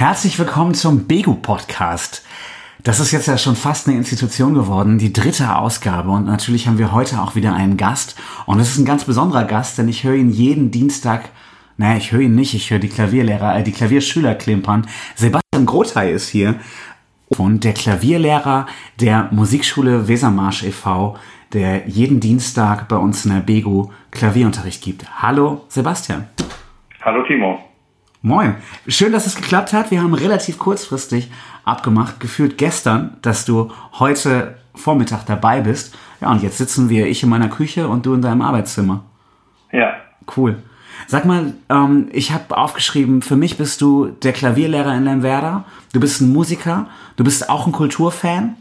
Herzlich willkommen zum Begu Podcast. Das ist jetzt ja schon fast eine Institution geworden, die dritte Ausgabe. Und natürlich haben wir heute auch wieder einen Gast. Und es ist ein ganz besonderer Gast, denn ich höre ihn jeden Dienstag, naja, ich höre ihn nicht, ich höre die Klavierlehrer, äh, die Klavierschüler klimpern. Sebastian Grothey ist hier. Und der Klavierlehrer der Musikschule Wesermarsch e.V., der jeden Dienstag bei uns in der Begu Klavierunterricht gibt. Hallo Sebastian. Hallo Timo. Moin. Schön, dass es geklappt hat. Wir haben relativ kurzfristig abgemacht, gefühlt gestern, dass du heute Vormittag dabei bist. Ja, und jetzt sitzen wir, ich in meiner Küche und du in deinem Arbeitszimmer. Ja. Cool. Sag mal, ähm, ich habe aufgeschrieben, für mich bist du der Klavierlehrer in Lemwerder, du bist ein Musiker, du bist auch ein Kulturfan,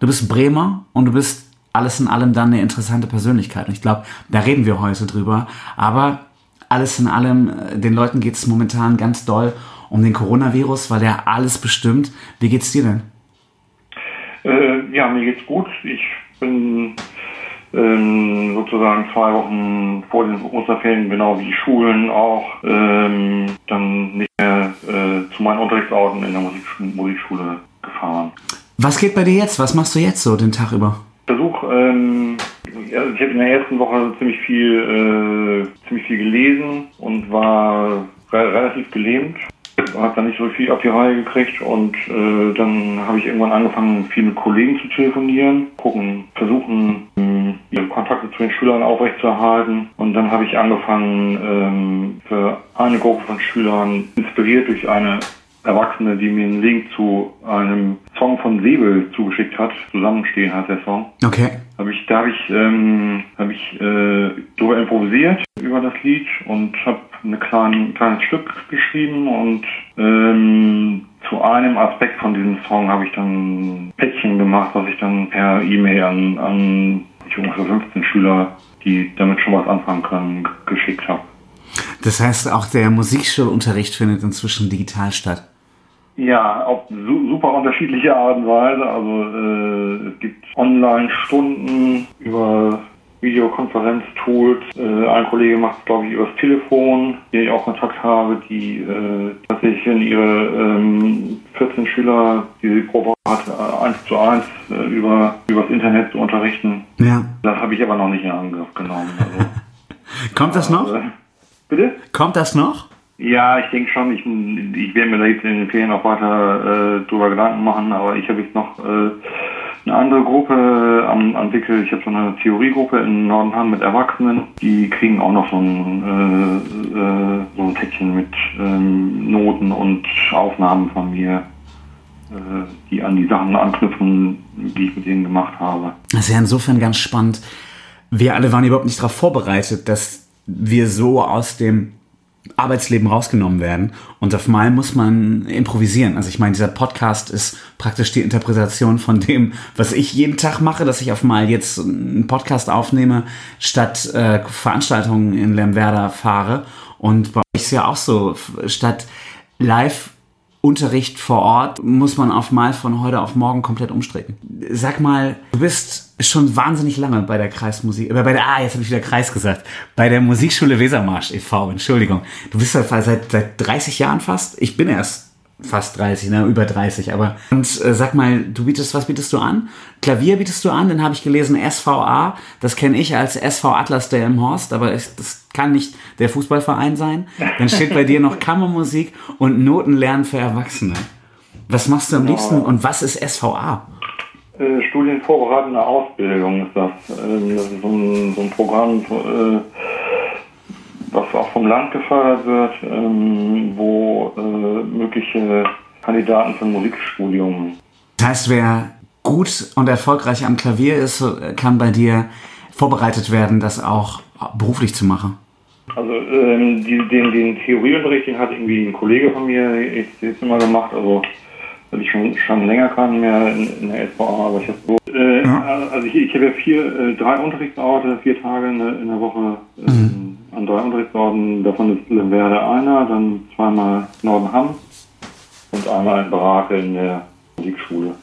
du bist Bremer und du bist alles in allem dann eine interessante Persönlichkeit. Und ich glaube, da reden wir heute drüber. Aber alles in allem, äh, den Leuten geht es momentan ganz doll um den Coronavirus, weil der alles bestimmt. Wie geht's dir denn? Äh, ja, mir geht's gut. Ich bin ähm, sozusagen zwei Wochen vor den Osterferien, genau wie die Schulen auch, ähm, dann nicht mehr äh, zu meinen Unterrichtsorten in der Musikschule, Musikschule gefahren. Was geht bei dir jetzt? Was machst du jetzt so den Tag über? Versuch, ähm, also ich habe in der ersten Woche ziemlich viel, äh, ziemlich viel gelesen und war re relativ gelähmt. Habe dann nicht so viel auf die Reihe gekriegt und äh, dann habe ich irgendwann angefangen, viel mit Kollegen zu telefonieren, gucken, versuchen, ähm, ihre Kontakte zu den Schülern aufrechtzuerhalten. Und dann habe ich angefangen, ähm, für eine Gruppe von Schülern, inspiriert durch eine Erwachsene, die mir einen Link zu einem Song von Säbel zugeschickt hat. Zusammenstehen heißt der Song. Okay. Hab ich, da habe ich, ähm, hab ich äh, drüber improvisiert über das Lied und habe ein klein, kleines Stück geschrieben und ähm, zu einem Aspekt von diesem Song habe ich dann ein Päckchen gemacht, was ich dann per E-Mail an, an ich ungefähr 15 Schüler, die damit schon was anfangen können, geschickt habe. Das heißt, auch der Musikschulunterricht findet inzwischen digital statt. Ja, auf super unterschiedliche Art und Weise. Also äh, es gibt Online-Stunden über Videokonferenz-Tools. Äh, ein Kollege macht glaube ich, übers Telefon, den ich auch Kontakt habe, die äh, tatsächlich in ihre ähm, 14 Schüler, die sie pro Woche hat, äh, eins zu eins äh, über übers Internet zu unterrichten. Ja. Das habe ich aber noch nicht in Angriff genommen. Also, Kommt das noch? äh, bitte? Kommt das noch? Ja, ich denke schon, ich, ich werde mir da jetzt in den Ferien auch weiter äh, drüber Gedanken machen, aber ich habe jetzt noch äh, eine andere Gruppe am entwickelt. Ich habe so eine Theoriegruppe in Nordenham mit Erwachsenen, die kriegen auch noch so ein, äh, äh, so ein Päckchen mit ähm, Noten und Aufnahmen von mir, äh, die an die Sachen anknüpfen, die ich mit denen gemacht habe. Das ist ja insofern ganz spannend. Wir alle waren überhaupt nicht darauf vorbereitet, dass wir so aus dem Arbeitsleben rausgenommen werden. Und auf mal muss man improvisieren. Also ich meine, dieser Podcast ist praktisch die Interpretation von dem, was ich jeden Tag mache, dass ich auf mal jetzt einen Podcast aufnehme, statt äh, Veranstaltungen in Lemwerder fahre. Und bei euch ist ja auch so, statt live Unterricht vor Ort muss man auf mal von heute auf morgen komplett umstricken. Sag mal, du bist schon wahnsinnig lange bei der Kreismusik, äh, bei der, ah, jetzt habe ich wieder Kreis gesagt, bei der Musikschule Wesermarsch e.V., Entschuldigung. Du bist seit, seit 30 Jahren fast, ich bin erst fast 30, ne, über 30, aber und äh, sag mal, du bietest, was bietest du an? Klavier bietest du an, dann habe ich gelesen SVA, das kenne ich als SV Atlas der im Horst, aber ich, das kann nicht der Fußballverein sein. Dann steht bei dir noch Kammermusik und Notenlernen für Erwachsene. Was machst du am liebsten und was ist SVA? Äh, Studienvorbereitende Ausbildung ist das. Ähm, das ist so ein, so ein Programm, äh, Land gefördert wird, ähm, wo äh, mögliche Kandidaten für ein Musikstudium. Das heißt, wer gut und erfolgreich am Klavier ist, kann bei dir vorbereitet werden, das auch beruflich zu machen. Also ähm, die, den, den Theorieunterricht, den hat irgendwie ein Kollege von mir jetzt, jetzt immer gemacht, also weil ich schon, schon länger kann mehr in, in der SVA, aber ich habe so, äh, ja. also ich, ich habe ja vier, äh, drei Unterrichtsorte, vier Tage in der, in der Woche äh, mhm. An drei Unterrichtsorten, davon ist Lemwerde einer, dann zweimal Nordenham und einmal in Barake in der Musikschule.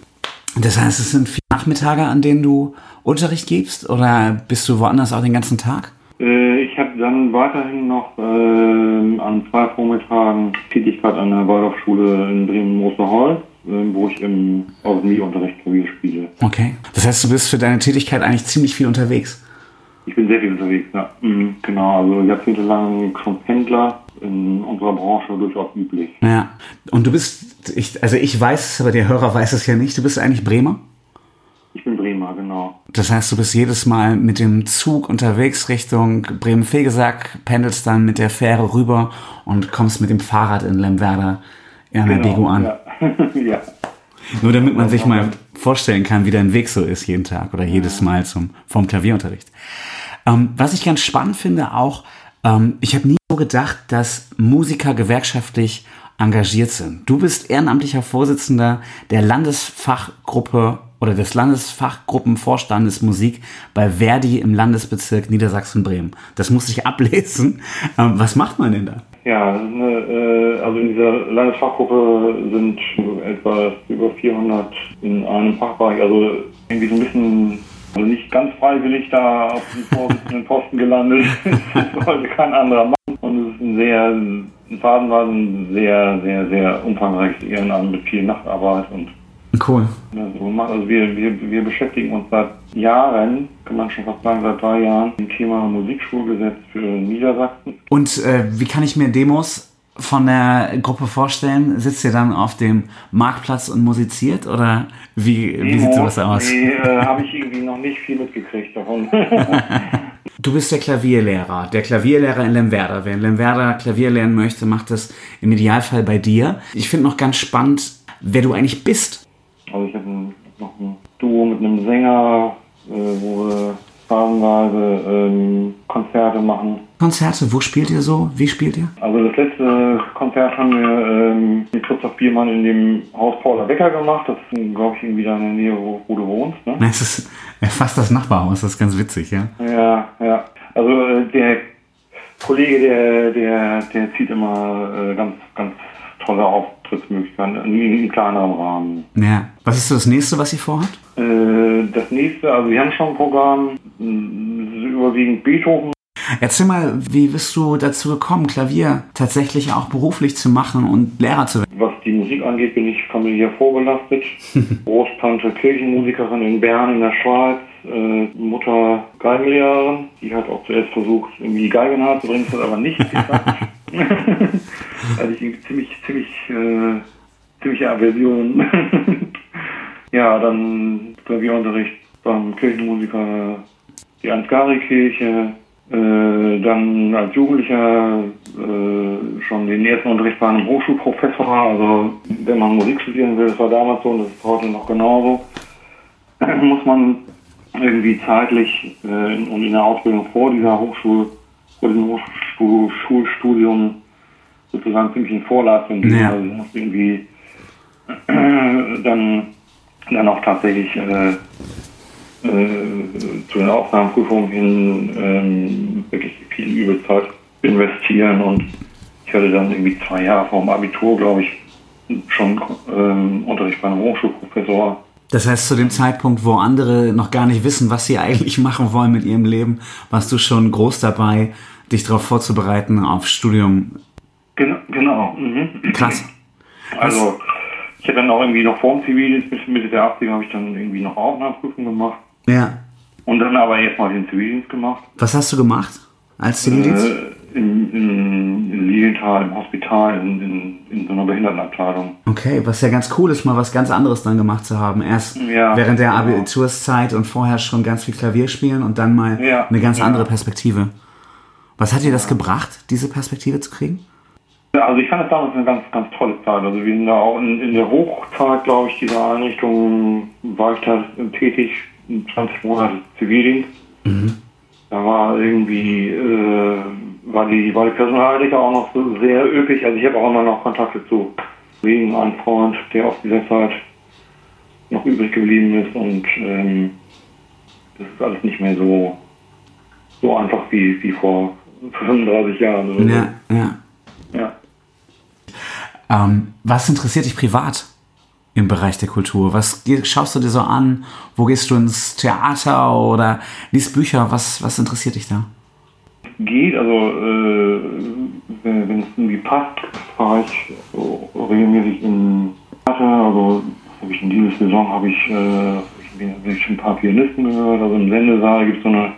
Das heißt, es sind vier Nachmittage, an denen du Unterricht gibst oder bist du woanders auch den ganzen Tag? Äh, ich habe dann weiterhin noch äh, an zwei Vormittagen Tätigkeit an der Waldorfschule in Bremen-Mosterholz, äh, wo ich im Autonomieunterricht Klavier spiele. Okay. Das heißt, du bist für deine Tätigkeit eigentlich ziemlich viel unterwegs. Ich bin sehr viel unterwegs, ja. Mhm, genau, also jahrzehntelang schon Pendler in unserer Branche durchaus üblich. Ja. Und du bist, ich, also ich weiß es, aber der Hörer weiß es ja nicht. Du bist eigentlich Bremer? Ich bin Bremer, genau. Das heißt, du bist jedes Mal mit dem Zug unterwegs Richtung Bremen-Fegesack, pendelst dann mit der Fähre rüber und kommst mit dem Fahrrad in Lemwerder in der Bego an. Ja. ja. Nur damit man sich mal vorstellen kann, wie dein Weg so ist jeden Tag oder jedes Mal zum, vom Klavierunterricht. Ähm, was ich ganz spannend finde auch, ähm, ich habe nie so gedacht, dass Musiker gewerkschaftlich engagiert sind. Du bist ehrenamtlicher Vorsitzender der Landesfachgruppe oder des Landesfachgruppenvorstandes Musik bei Verdi im Landesbezirk Niedersachsen-Bremen. Das muss ich ablesen. Ähm, was macht man denn da? Ja, eine, äh, also in dieser Landesfachgruppe sind etwa über 400 in einem Fachbereich, also irgendwie so ein bisschen, also nicht ganz freiwillig da auf den Vorsitzenden Posten gelandet. das wollte kein anderer machen. Und es ist ein sehr, phasenweise ein sehr, sehr, sehr umfangreiches Ehrenamt mit viel Nachtarbeit und Cool. Also wir, wir, wir beschäftigen uns seit Jahren, kann man schon fast sagen, seit drei Jahren, mit dem Thema Musikschulgesetz für Niedersachsen. Und äh, wie kann ich mir Demos von der Gruppe vorstellen? Sitzt ihr dann auf dem Marktplatz und musiziert oder wie, Demo, wie sieht sowas aus? Nee, äh, habe ich irgendwie noch nicht viel mitgekriegt davon. Du bist der Klavierlehrer, der Klavierlehrer in Lemwerder. Wer in Lemwerder Klavier lernen möchte, macht das im Idealfall bei dir. Ich finde noch ganz spannend, wer du eigentlich bist. Also ich habe noch ein Duo mit einem Sänger, äh, wo wir phasenweise ähm, Konzerte machen. Konzerte, wo spielt ihr so? Wie spielt ihr? Also das letzte Konzert haben wir ähm, mit Christoph Biermann in dem Haus Paula Becker gemacht. Das ist, glaube ich, irgendwie da in der Nähe, wo, wo du wohnst. Ne? Das ist fast das Nachbarhaus, das ist ganz witzig, ja? Ja, ja. Also äh, der Kollege, der, der, der zieht immer äh, ganz, ganz tolle Auftrittsmöglichkeiten in, in kleinerem Rahmen. Ja. Was ist das nächste, was ihr vorhabt? Äh, das nächste, also wir haben schon ein Programm, überwiegend Beethoven. Erzähl mal, wie bist du dazu gekommen, Klavier tatsächlich auch beruflich zu machen und Lehrer zu werden? Was die Musik angeht, bin ich familiär vorbelastet. Großtante Kirchenmusikerin in Bern in der Schweiz, äh, Mutter Geigenlehrerin, die hat auch zuerst versucht, irgendwie die Geige nahe zu bringen, das hat aber nicht geklappt. also ich irgendwie ziemlich, ziemlich, äh, ziemliche Aversion. ja, dann Klavierunterricht beim Kirchenmusiker die Ansgari-Kirche, äh, dann als Jugendlicher äh, schon den ersten Unterricht bei einem Hochschulprofessor, also wenn man Musik studieren will, das war damals so und das ist heute noch genauso, muss man irgendwie zeitlich äh, und in der Ausbildung vor dieser Hochschul, vor diesem Hochschul Schulstudium sozusagen ziemlich in Vorleistung gehen. Ja. Also muss irgendwie dann, dann auch tatsächlich äh, äh, zu den Aufnahmeprüfungen hin ähm, wirklich viel Übelzeit investieren und ich hatte dann irgendwie zwei Jahre vor dem Abitur, glaube ich, schon ähm, Unterricht bei einem Hochschulprofessor. Das heißt, zu dem Zeitpunkt, wo andere noch gar nicht wissen, was sie eigentlich machen wollen mit ihrem Leben, warst du schon groß dabei, dich darauf vorzubereiten auf Studium. Genau. genau. Mhm. Krass. Also, ich habe dann auch irgendwie noch vor dem Zivildienst, bis Mitte der 80er habe ich dann irgendwie noch Aufnahmeprüfung gemacht. Ja. Und dann aber erstmal den Zivildienst gemacht. Was hast du gemacht als Zivildienst? Äh, in, in, in Lilienthal, im Hospital, in, in, in, so einer Behindertenabteilung. Okay, was ja ganz cool ist, mal was ganz anderes dann gemacht zu haben. Erst ja, während der genau. Abiturszeit und vorher schon ganz viel Klavier spielen und dann mal ja, eine ganz ja. andere Perspektive. Was hat dir das gebracht, diese Perspektive zu kriegen? Also ich fand es damals eine ganz, ganz tolle Zeit. Also wir sind da auch in, in der Hochzeit, glaube ich, dieser Einrichtung war ich da tätig 20 Monate Zivildienst. Mhm. Da war irgendwie, äh, war die, war die Personalethik auch noch so sehr üppig. Also ich habe auch immer noch Kontakte zu wegen einem Freund, der aus dieser Zeit noch übrig geblieben ist und ähm, das ist alles nicht mehr so, so einfach wie, wie vor 35 Jahren. Oder ja, so. ja. ja. Ähm, was interessiert dich privat? im Bereich der Kultur? Was schaust du dir so an? Wo gehst du ins Theater oder liest Bücher? Was, was interessiert dich da? geht, also äh, wenn wenn es irgendwie passt, fahre ich so regelmäßig in Theater. Also habe ich in dieser Saison habe ich, äh, hab ich ein paar Pianisten gehört. Also im Sendesaal gibt es so eine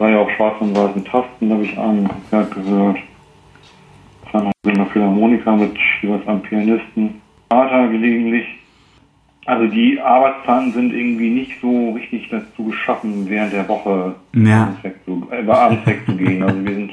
Reihe auf schwarz und weißen Tasten, habe ich ein Konzert gehört. Dann noch in der Philharmoniker mit jeweils einem Pianisten. Theater gelegentlich. Also die Arbeitszeiten sind irgendwie nicht so richtig dazu geschaffen, während der Woche Ja. abends, wegzu, äh, abends wegzugehen. Also wir sind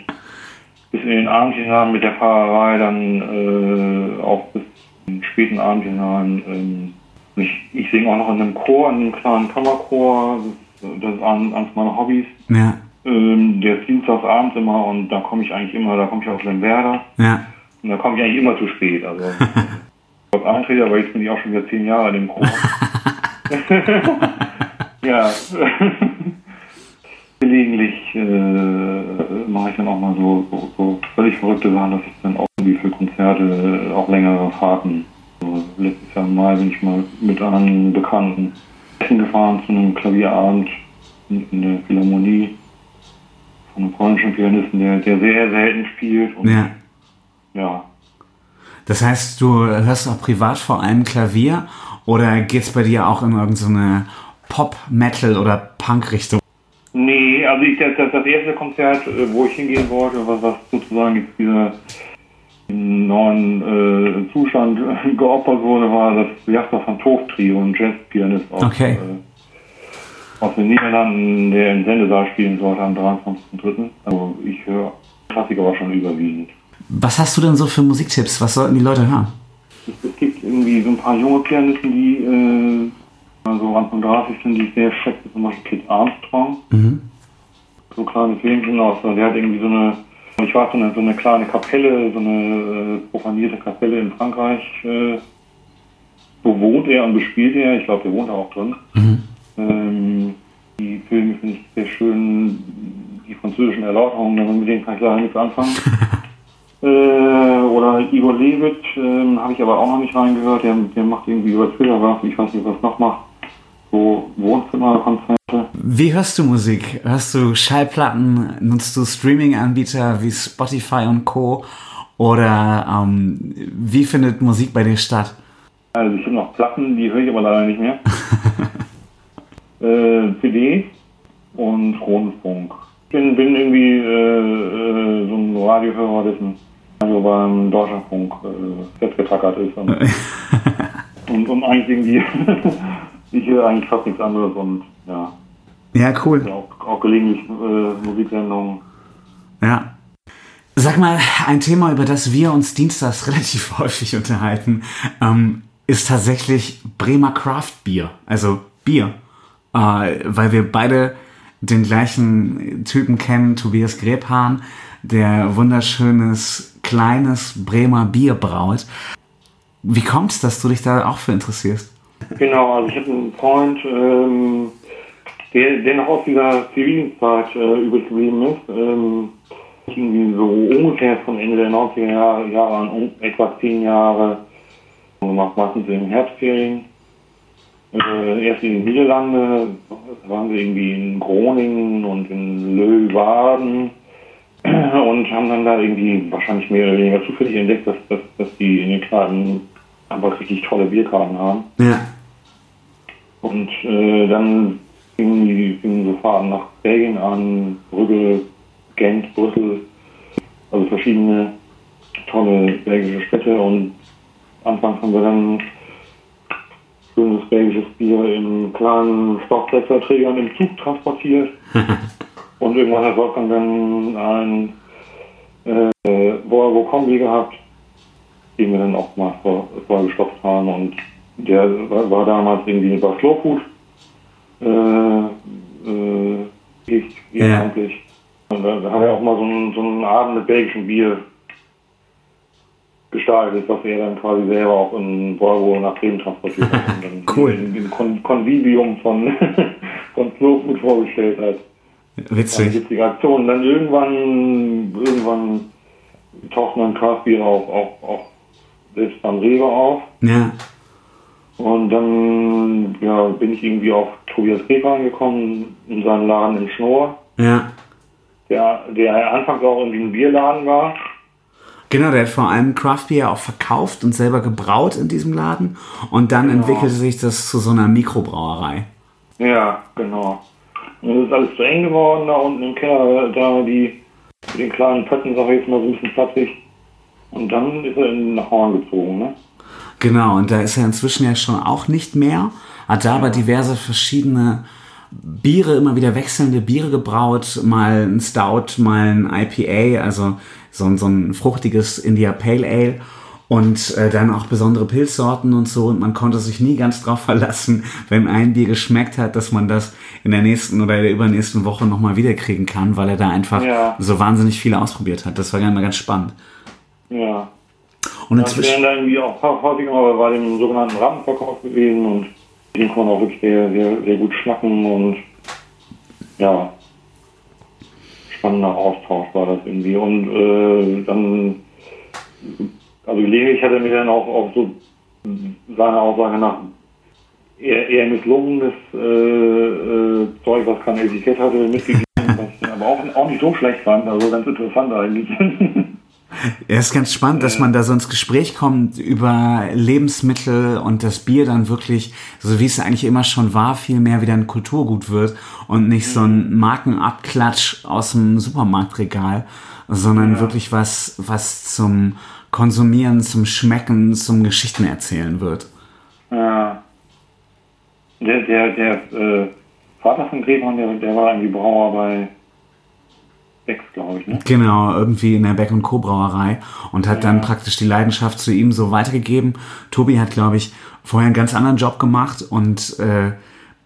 bis in den Abend hinein mit der Fahrerei, dann äh, auch bis in den späten Abend hinein. Ähm, ich ich singe auch noch in einem Chor, in einem kleinen Kammerchor. Das, das ist eines eines meiner Hobbys. Ja, Ähm, der ist dienstagsabends immer und da komme ich eigentlich immer, da komme ich aus Lemberda. ja. Und da komme ich eigentlich immer zu spät. Also ich eintrete, aber jetzt bin ich auch schon wieder zehn Jahre in dem Chor. ja. Gelegentlich äh, mache ich dann auch mal so, so, so völlig verrückte Sachen, dass ich dann auch irgendwie für Konzerte äh, auch längere Fahrten. So, letztes Jahr im Mai bin ich mal mit einem Bekannten hingefahren zu einem Klavierabend in der Philharmonie von einem polnischen Pianisten, der, der sehr selten spielt. Und Ja. ja. Das heißt, du hörst auch privat vor allem Klavier oder geht's bei dir auch in irgendeine Pop, Metal oder Punk-Richtung? Nee, also ich, das, das, erste Konzert, äh, wo ich hingehen wollte, was, was sozusagen jetzt dieser neuen äh, Zustand geopfert wurde, war das Jasper van Toft Trio, ein Jazzpianist aus, Okay. äh, aus den Niederlanden, der im Sendesaal spielen sollte am 23.03. Also ich höre Klassik aber schon überwiegend. Was hast du denn so für Musiktipps? Was sollten die Leute hören? Es, gibt irgendwie so ein paar junge Pianisten, die äh, so Anfang 30 sind, die ich sehr schätze, zum Beispiel Kit Armstrong. Mhm. so kleine Filmchen aus. Der hat irgendwie so eine, ich war so eine, so eine kleine Kapelle, so eine äh, profanierte Kapelle in Frankreich. Äh, wo wohnt er und bespielt er? Ich glaube, der wohnt da auch drin. Mhm. Ähm, ich sehr schön. Die französischen Erläuterungen, mit denen kann ich leider nichts anfangen. äh, oder Igor Levit, ähm, habe ich aber auch noch nicht reingehört. Der, der macht irgendwie über Twitter was. Ich weiß nicht, was noch macht. So Wohnzimmerkonzerte. Wie hörst du Musik? Hörst du Schallplatten? Nutzt du Streaming-Anbieter wie Spotify und Co.? Oder ähm, wie findet Musik bei dir statt? Also ich habe noch Platten, die höre ich aber leider nicht mehr. äh, CD und Rundfunk. Ich bin, bin irgendwie äh, äh, so ein Radiohörer, dessen Radio beim Deutschlandfunk äh, festgetackert ist. Und, und, und eigentlich irgendwie, ich höre eigentlich fast nichts anderes und ja, Ja, cool. auch, auch gelegentlich äh, Musiksendungen. Ja. Sag mal, ein Thema, über das wir uns dienstags relativ häufig unterhalten, ähm, ist tatsächlich Bremer Craft Bier. Also Bier. Äh, weil wir beide den gleichen Typen kennen, Tobias Grebhahn, der wunderschönes, kleines Bremer Bier braut. Wie kommt es, dass du dich da auch für interessierst? Genau, also ich habe einen Freund, ähm, der, der noch aus dieser Zivilzeit äh, übrig geblieben ist. Ähm, irgendwie so ungefähr von Ende der 90er Jahre, Jahre an, um, etwa zehn Jahre, gemacht, meistens in Herbstferien. Äh, erst in den Niederlanden, waren sie irgendwie in Groningen und in Leeuwarden und haben dann da irgendwie wahrscheinlich mehr oder weniger zufällig entdeckt, dass, dass, dass die in den Kneipen einfach richtig tolle Bierkarten haben. Ja. Und äh, dann fingen die fingen so Fahrten nach Belgien an, Brügge, Gent, Brüssel, also verschiedene tolle belgische Städte und anfangs haben wir dann schönes belgisches Bier in kleinen Stoffwechselträgern im Zug transportiert. und irgendwann hat Wolfgang dann ein äh, Volvo Kombi gehabt, den wir dann auch mal vor, vorgestopft haben und der war, war damals irgendwie bei Slow Food. Äh, äh, ich, Ja. eigentlich. Und da, da haben wir auch mal so einen, so einen Abend mit belgischem Bier gestaltet, was er dann quasi selber auch in Volvo nach Bremen transportiert hat. Und dann Cool. In, in Kon Konvivium von, von Food vorgestellt hat. Witzig. witzige Aktion. Dann irgendwann, irgendwann tauchten dann Craftbier auch, auch, auch selbst beim Rewe auf. Ja. Und dann ja, bin ich irgendwie auf Tobias Reber angekommen, in seinen Laden in Schnorr. Ja. der, der anfangs auch irgendwie ein Bierladen war. Genau, der hat vor allem Craft Beer auch verkauft und selber gebraut in diesem Laden. Und dann Genau. entwickelte sich das zu so einer Mikrobrauerei. Ja, genau. Und es ist alles zu eng geworden da unten im Keller, da die mit den kleinen Pötten, sag ich jetzt mal so ein bisschen platzig. Und dann ist er in nach Horn gezogen, ne? Genau, und da ist er inzwischen ja schon auch nicht mehr, hat da aber diverse verschiedene Biere, immer wieder wechselnde Biere gebraut, mal ein Stout, mal ein IPA, also so, ein- so ein fruchtiges India Pale Ale und äh, dann auch besondere Pilzsorten und so und man konnte sich nie ganz drauf verlassen, wenn ein Bier geschmeckt hat, dass man das in der nächsten oder der übernächsten Woche nochmal wiederkriegen kann, weil er da einfach Ja. so wahnsinnig viele ausprobiert hat. Das war immer ganz spannend. Ja. Und inzwischen... wären da irgendwie auch häufig mal bei dem sogenannten Rampenverkauf gewesen und dem kann man auch wirklich sehr, sehr, sehr gut schnacken und ja, spannender Austausch war das irgendwie. Und äh, dann, also gelegentlich hat er mir dann auch, auch so seiner Aussage nach eher, eher misslungenes äh, äh, Zeug, was kein Etikett hatte, mitgegeben, was aber auch, auch nicht so schlecht fand, also ganz interessant eigentlich. Ja, ist ganz spannend, dass man da so ins Gespräch kommt über Lebensmittel und das Bier dann wirklich, so wie es eigentlich immer schon war, viel mehr wieder ein Kulturgut wird und nicht so ein Markenabklatsch aus dem Supermarktregal, sondern wirklich was, was zum Konsumieren, zum Schmecken, zum Geschichten erzählen wird. Ja. Der, der, der äh, Vater von Grebhorn, der, der war irgendwie Brauer bei Bex, glaube ich, ne? Genau, irgendwie in der Beck und Co. Brauerei und hat dann praktisch die Leidenschaft zu ihm so weitergegeben. Tobi hat, glaube ich, vorher einen ganz anderen Job gemacht und äh,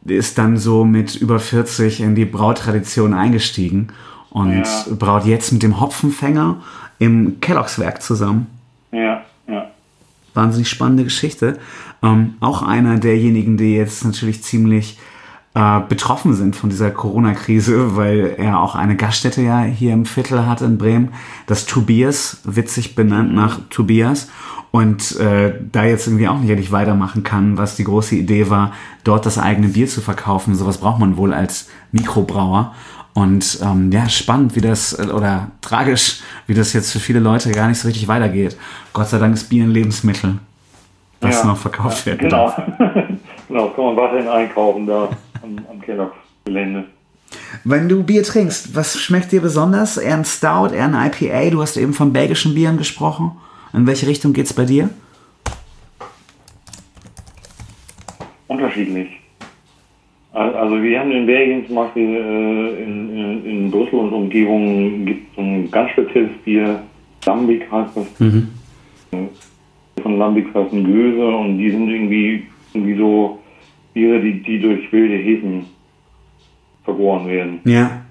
ist dann so mit über 40 in die Brautradition eingestiegen und Ja. braut jetzt mit dem Hopfenfänger im Kelloggs Werk zusammen. Ja, ja. Wahnsinnig spannende Geschichte. Ähm, auch einer derjenigen, die jetzt natürlich ziemlich äh, betroffen sind von dieser Corona-Krise, weil er auch eine Gaststätte ja hier im Viertel hat in Bremen, das Tobias, witzig benannt nach Tobias. Und äh, da jetzt irgendwie auch nicht ehrlich weitermachen kann, was die große Idee war, dort das eigene Bier zu verkaufen. Sowas braucht man wohl als Mikrobrauer. Und ähm, ja, spannend, wie das, äh, oder tragisch, wie das jetzt für viele Leute gar nicht so richtig weitergeht. Gott sei Dank ist Bier ein Lebensmittel, das ja. noch verkauft werden Genau. darf. genau, das kann man weiterhin einkaufen da am, am Kellogg-Gelände. Wenn du Bier trinkst, was schmeckt dir besonders? Eher ein Stout, eher ein IPA? Du hast eben von belgischen Bieren gesprochen. In welche Richtung geht's bei dir? Unterschiedlich. Al- Also wir haben in Belgien zum Beispiel äh, in, in, in Brüssel und Umgebung gibt es so ein ganz spezielles Bier, Lambic heißt das. Von Lambic heißt ein Göse und die sind irgendwie, irgendwie so Biere, die, die durch wilde Hefen vergoren werden. Ja.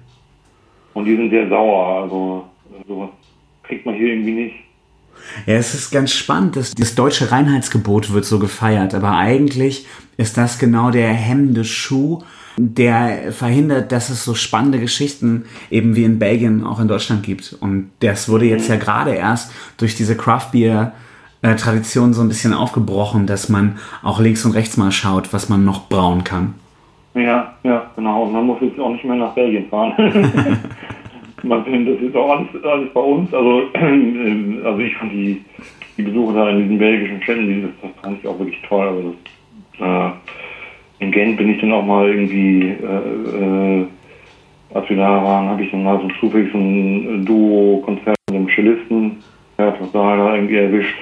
Und die sind sehr sauer, also sowas kriegt man hier irgendwie nicht. Ja, es ist ganz spannend, dass das deutsche Reinheitsgebot wird so gefeiert, aber eigentlich ist das genau der hemmende Schuh, der verhindert, dass es so spannende Geschichten eben wie in Belgien auch in Deutschland gibt. Und das wurde jetzt ja gerade erst durch diese Craft Beer äh, Tradition so ein bisschen aufgebrochen, dass man auch links und rechts mal schaut, was man noch brauen kann. Ja, ja, genau. Und man muss jetzt auch nicht mehr nach Belgien fahren. man findet das jetzt auch alles, alles bei uns. Also, ähm, also ich fand die, die Besuche da in diesen belgischen Städten, die, das, das fand ich auch wirklich toll. Also das, äh, in Gent bin ich dann auch mal irgendwie, äh, äh, als wir da waren, habe ich dann mal so zufällig so ein Duo-Konzert mit einem Cellisten, ja, total da irgendwie erwischt.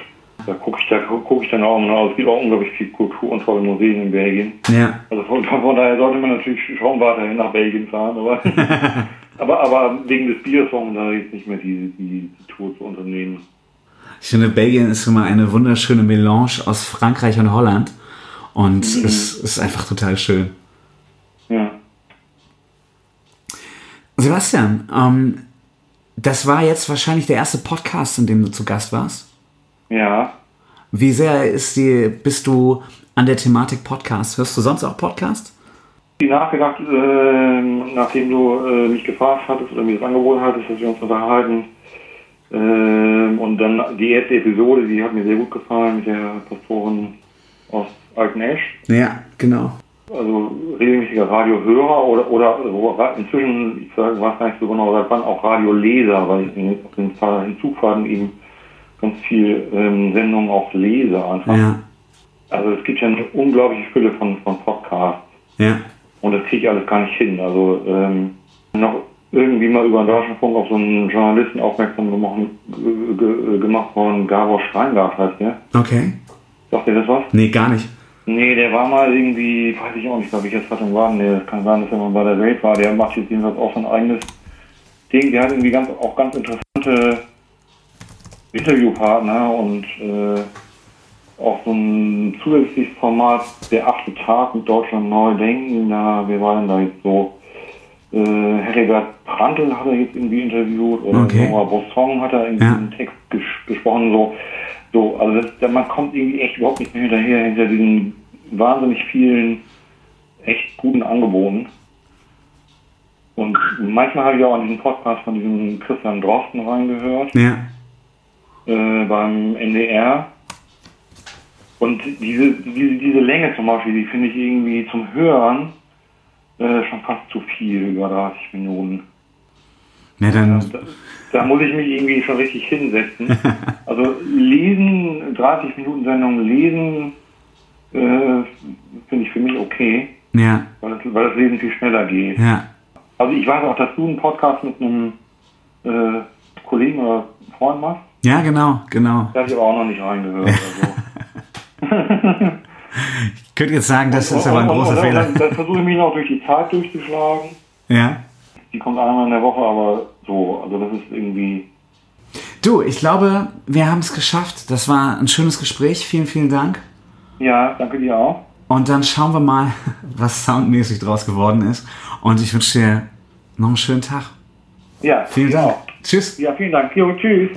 Da gucke ich, da guck ich dann auch mal aus. Es gibt auch unglaublich viel Kultur und tolle Museen in Belgien. Ja. Also von, von daher sollte man natürlich schon weiterhin nach Belgien fahren, aber, aber, aber wegen des Biers brauchen wir da jetzt nicht mehr die, die, die Tour zu unternehmen. Ich finde, Belgien ist immer eine wunderschöne Melange aus Frankreich und Holland. Und es ist einfach total schön. Ja. Sebastian, ähm, das war jetzt wahrscheinlich der erste Podcast, in dem du zu Gast warst. Ja. Wie sehr ist die, bist du an der Thematik Podcast? Hörst du sonst auch Podcast? Ich habe nachgedacht, äh, nachdem du äh, mich gefragt hattest oder mir das angeboten hattest, dass wir uns unterhalten. Äh, und dann die erste Episode, die hat mir sehr gut gefallen mit der Pastorin aus Altenesch. Ja, genau. also regelmäßiger Radiohörer oder, oder inzwischen, ich weiß gar nicht so genau, seit wann auch Radioleser, weil ich in, auf den Zugfahrten eben ganz viel ähm, Sendungen auch lese einfach. Ja. Also es gibt ja eine unglaubliche Fülle von, von Podcasts Ja. und das kriege ich alles gar nicht hin. Also ähm, noch irgendwie mal über den Deutschlandfunk auf so einen Journalisten aufmerksam gemacht, ge- ge- gemacht worden, Gabor Steingart heißt der. Okay. Sagt ihr das was? Nee, gar nicht. Nee, der war mal irgendwie, weiß ich auch nicht, glaube ich, jetzt Zeitung war. Nee, das kann sein, dass er mal bei der Welt war. Der macht jetzt jedenfalls auch so ein eigenes Ding. Der hat irgendwie ganz, auch ganz interessante Interviewpartner und äh, auch so ein zusätzliches Format, der achte Tag mit Deutschland neu denken. Da, wer war denn da jetzt so? Äh, Heribert Prantl hat er jetzt irgendwie interviewt oder Okay. Nora Bossong hat er irgendwie Ja. einen Text ges gesprochen. So, so also das, da- man kommt irgendwie echt überhaupt nicht mehr hinterher, hinter diesen wahnsinnig vielen echt guten Angeboten. Und manchmal habe ich auch an diesen Podcast von diesem Christian Drosten reingehört Ja. Äh, beim NDR. Und diese, diese, diese Länge zum Beispiel, die finde ich irgendwie zum Hören äh, schon fast zu viel, über 30 Minuten. Na dann. Da, da muss ich mich irgendwie schon richtig hinsetzen. Also lesen, 30 Minuten Sendung lesen, äh, finde ich für mich okay, Ja. weil das, weil das Lesen viel schneller geht. Ja. Also ich weiß auch, dass du einen Podcast mit einem äh, Kollegen oder Freund machst. Ja, genau, genau. Da habe ich aber auch noch nicht reingehört. Also. Ich könnte jetzt sagen, das ist aber ein Und- und- großer und- Fehler. Dann, dann versuche ich mich noch durch die Zeit durchzuschlagen. Ja. Die kommt einmal in der Woche, aber so, also das ist irgendwie. Du, ich glaube, wir haben es geschafft. Das war ein schönes Gespräch. Vielen, vielen Dank. Ja, danke dir auch. Und dann schauen wir mal, was soundmäßig draus geworden ist. Und ich wünsche dir noch einen schönen Tag. Ja, Vielen Dank. auch. Tschüss. Ja, vielen Dank. Jo, tschüss.